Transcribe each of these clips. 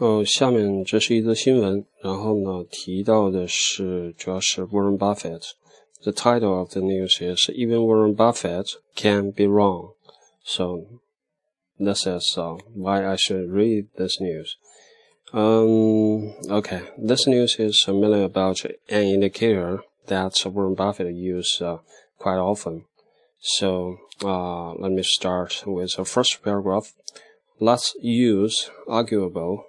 呃，下面这是一则新闻，然后呢提到的是主要是 Warren Buffett。The title of the news is Even Warren Buffett can be wrong. So this is uh, why I should read this news. Um, okay, this news is mainly about an indicator that Warren Buffett uses uh, quite often. So uh, let me start with the first paragraph. Let's use arguable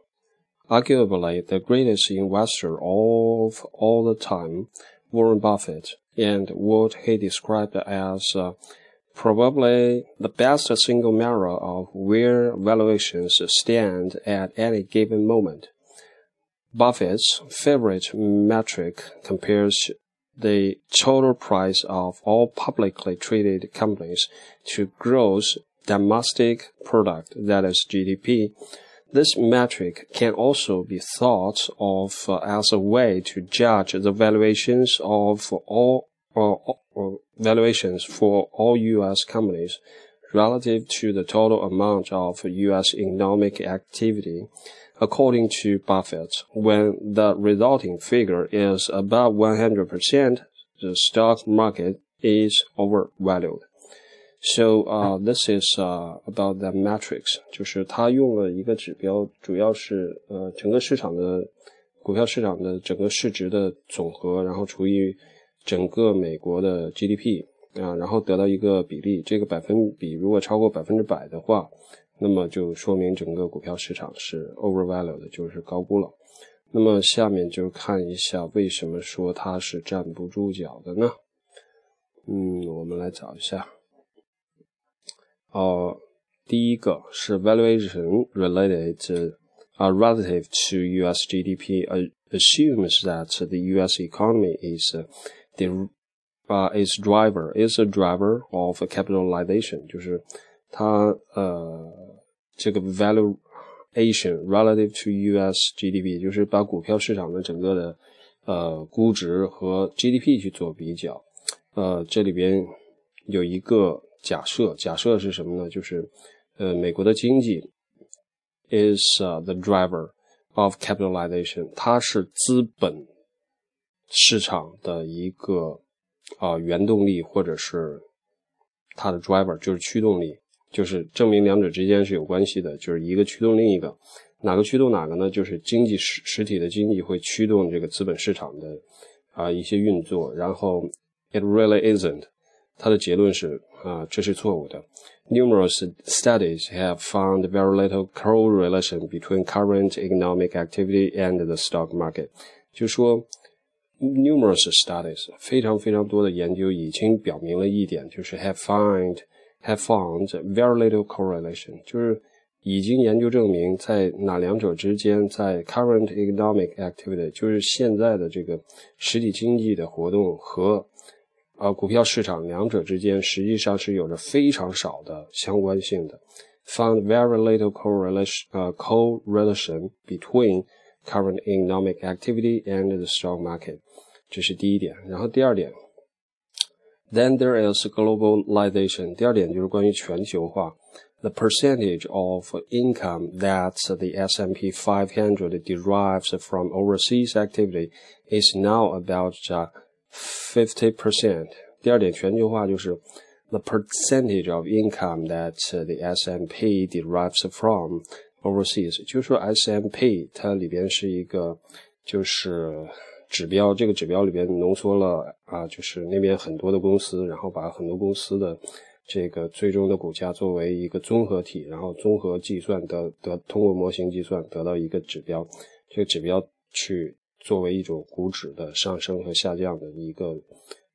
arguably the greatest investor of all the time, Warren Buffett, and what he described as uh, probably the best single mirror of where valuations stand at any given moment. Buffett's favorite metric compares the total price of all publicly traded companies to gross domestic product, that is GDP, this metric can also be thought of uh, as a way to judge the valuations of all valuations for all U.S. companies relative to the total amount of U.S. economic activity. According to Buffett, when the resulting figure is above 100%, the stock market is overvalued. So, uh, this is uh, about the metrics，就是他用了一个指标，主要是呃整个市场的股票市场的整个市值的总和，然后除以整个美国的 GDP 啊，然后得到一个比例。这个百分比如果超过百分之百的话，那么就说明整个股票市场是 overvalued，就是高估了。那么下面就看一下为什么说它是站不住脚的呢？嗯，我们来找一下。呃，第一个是 valuation related uh, relative to U.S. GDP uh, assumes that the U.S. economy is uh, the uh, is driver is a driver of capitalization，就是它呃这个 valuation relative to U.S. GDP，就是把股票市场的整个的呃估值和 GDP 去做比较。呃，这里边有一个 假设，假设是什么呢？就是，呃，美国的经济 is the driver of capitalization，它是资本市场的一个啊原动力，或者是它的 driver 就是驱动力，就是证明两者之间是有关系的，就是一个驱动另一个，哪个驱动哪个呢？就是经济实实体的经济会驱动这个资本市场的啊一些运作，然后 it really isn't。他的结论是 啊，这是错误的。Numerous studies have found very little correlation between current economic activity and the stock market。就说 numerous studies 非常非常多的研究已经表明了一点，就是 have find have found very little correlation，就是已经研究证明在哪两者之间，在 current economic activity，就是现在的这个实体经济的活动和 呃，股票市场两者之间实际上是有着非常少的相关性的，found very little correlation 呃 correlation between current economic activity and the stock market，这是第一点。然后第二点，then there is globalization。第二点就是关于全球化，the percentage of income that the S&P 500 derives from overseas activity is now about fifty percent。第二点，全球化就是 the percentage of income that the S M P derives from overseas。就是说，S M P 它里边是一个就是指标，这个指标里边浓缩了啊，就是那边很多的公司，然后把很多公司的这个最终的股价作为一个综合体，然后综合计算得得通过模型计算得到一个指标，这个指标去。作为一种股指的上升和下降的一个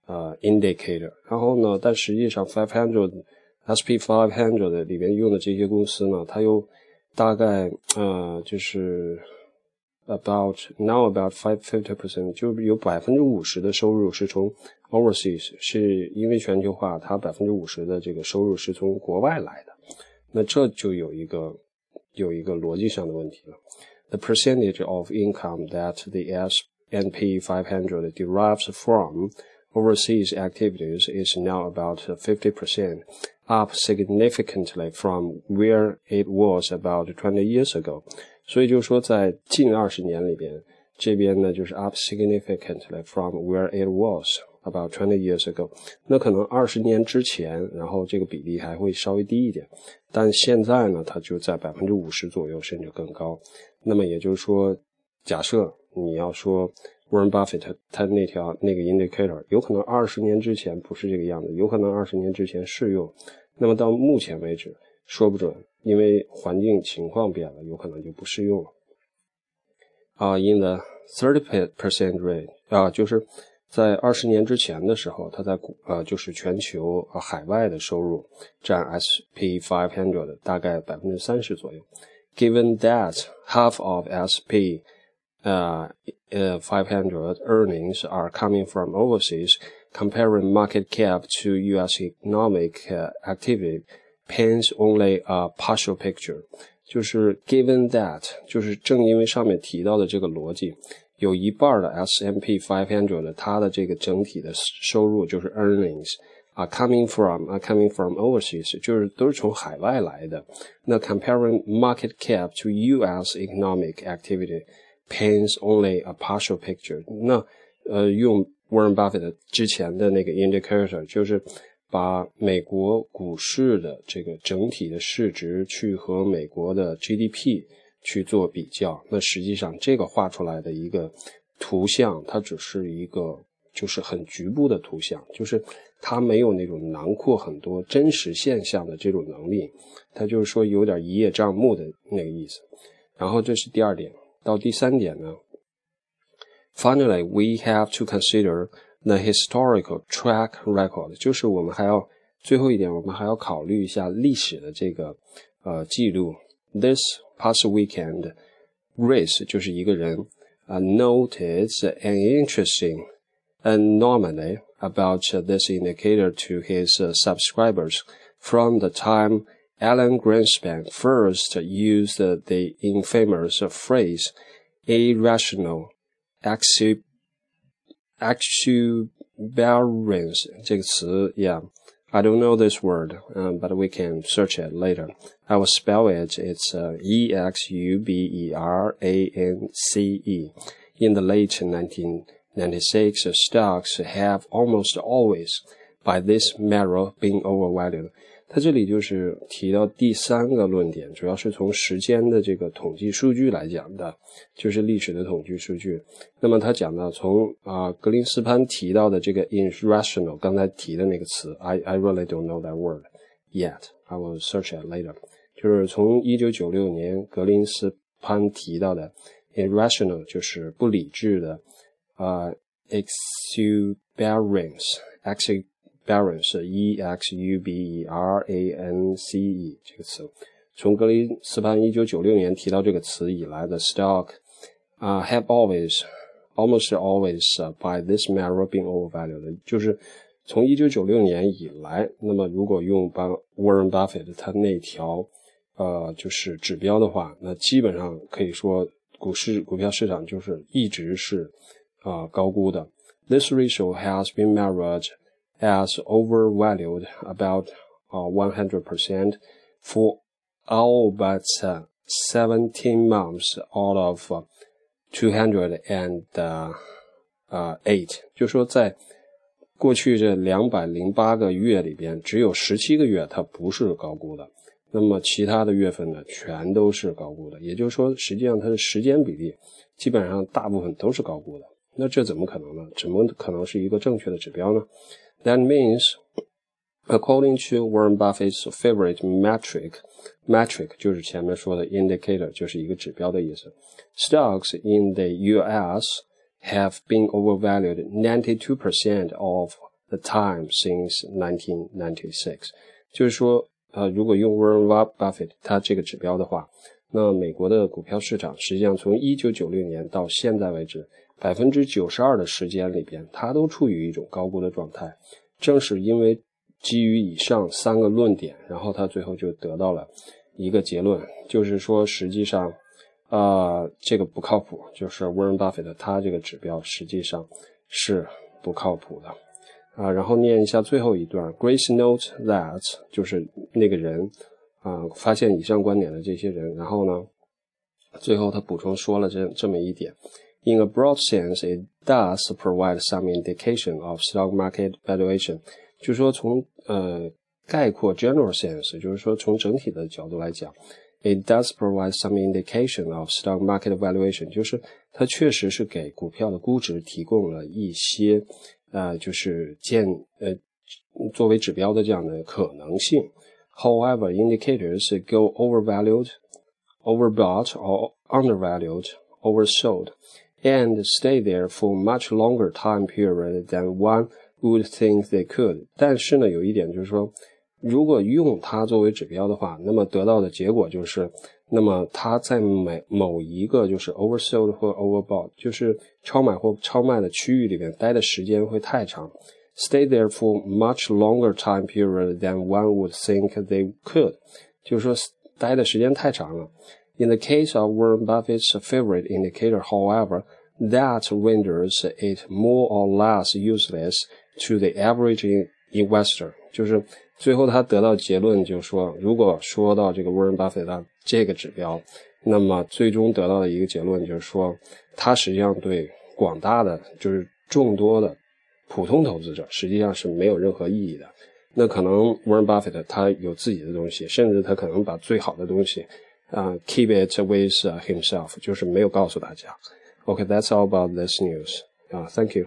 呃 indicator，然后呢，但实际上 five hundred SP five hundred 里面用的这些公司呢，它又大概呃就是 about now about five fifty percent，就有百分之五十的收入是从 overseas，是因为全球化，它百分之五十的这个收入是从国外来的，那这就有一个有一个逻辑上的问题了。the percentage of income that the S&P 500 derives from overseas activities is now about 50%. up significantly from where it was about twenty years ago。所以就说在近二十年里边， 这边呢就是 up significantly from where it was about twenty years ago。那可能二十年之前，然后这个比例还会稍微低一点，但现在呢，它就在百分之五十左右，甚至更高。那么也就是说，假设你要说 Warren Buffett 他那条那个 indicator 有可能二十年之前不是这个样子，有可能二十年之前适用，那么到目前为止说不准，因为环境情况变了，有可能就不适用了。啊，in the thirty percent rate 啊，就是在二十年之前的时候，它在股呃就是全球啊海外的收入占 SP five hundred 大概百分之三十左右。Given that half of SP uh, uh, 500 earnings are coming from overseas, comparing market cap to U.S. economic uh, activity paints only a partial picture. 就是 given that，就是正因为上面提到的这个逻辑，有一半的 S&P 500的它的这个整体的收入就是 earnings 啊，coming from 啊，coming from overseas，就是都是从海外来的。那 comparing market cap to U.S. economic activity。paints only a partial picture。那呃，用 Warren Buffett 之前的那个 indicator，就是 把美国股市的这个整体的市值去和美国的 GDP 去做比较。那实际上这个画出来的一个图像，它只是一个就是很局部的图像，就是它没有那种囊括很多真实现象的这种能力。它就是说有点一叶障目的那个意思。然后这是第二点。到第三点呢，Finally, we have to consider the historical track record，就是我们还要最后一点，我们还要考虑一下历史的这个呃记录。This past weekend, Race 就是一个人，uh, noticed an interesting anomaly about this indicator to his uh, subscribers from the time Alan Greenspan first used the infamous phrase irrational exuberance 这个词，yeah。I don't know this word, um, but we can search it later. I will spell it. It's uh, E X U B E R A N C E. In the late 1996, stocks have almost always, by this measure, been overvalued. 他这里就是提到第三个论点，主要是从时间的这个统计数据来讲的，就是历史的统计数据。那么他讲到从啊格林斯潘提到的这个 irrational，刚才提的那个词，I I really don't know that word yet. I will search it later. 就是从一九九六年格林斯潘提到的 irrational，就是不理智的啊 exuberance，ex。Exuberance, Baron 是 e x u b e r a n c e 这个词，从格林斯潘一九九六年提到这个词以来的 Stock 啊，have always almost always、by this measure been overvalued，就是从一九九六年以来，那么如果用把 Warren Buffett 他那条呃就是指标的话，那基本上可以说股市股票市场就是一直是啊、高估的。This ratio has been measured as overvalued about uh, 100% for all but uh, 17 months out of uh, 208，就说在过去这两百零八个月里边，只有十七个月它不是高估的，那么其他的月份呢，全都是高估的。也就是说，实际上它的时间比例基本上大部分都是高估的。那这怎么可能呢？怎么可能是一个正确的指标呢？That means, according to Warren Buffett's favorite metric, metric 就是前面说的 indicator，就是一个指标的意思。Stocks in the U.S. have been overvalued 92% of the time since 1996。就是说，呃，如果用 Warren Buffett 他这个指标的话，那美国的股票市场实际上从1996年到现在为止。 百分之九十二的时间里边，它都处于一种高估的状态。正是因为基于以上三个论点，然后他最后就得到了一个结论，就是说，实际上，啊，这个不靠谱，就是 Warren Buffett 他这个指标实际上是不靠谱的。啊，然后念一下最后一段。Grace note that 就是那个人啊，发现以上观点的这些人。然后呢，最后他补充说了这这么一点 ：In a broad sense, it does provide some indication of stock market valuation。就说从呃概括 general sense，就是说从整体的角度来讲，it does provide some indication of stock market valuation，就是它确实是给股票的估值提供了一些。呃，就是见呃作为指标的这样的可能性。However, indicators go overvalued, overbought, or undervalued, oversold, And stay there for much longer time period than one would think they could. 但是呢，有一点就是说，如果用它作为指标的话，那么得到的结果就是，那么它在每某一个就是 oversold 或 overbought，就是超买或超卖的区域里面待的时间会太长，stay there for much longer time period than one would think they could，就是说待的时间太长了。In the case of Warren Buffett's favorite indicator, however, that renders it more or less useless to the average investor，就是最后他得到结论，就是说，如果说到这个沃伦·巴菲特这个指标，那么最终得到的一个结论就是说，它实际上对广大的就是众多的普通投资者实际上是没有任何意义的。那可能沃伦·巴菲特他有自己的东西，甚至他可能把最好的东西 啊，keep it with himself，就是没有告诉大家。OK，that's all about this news. 啊，Thank you.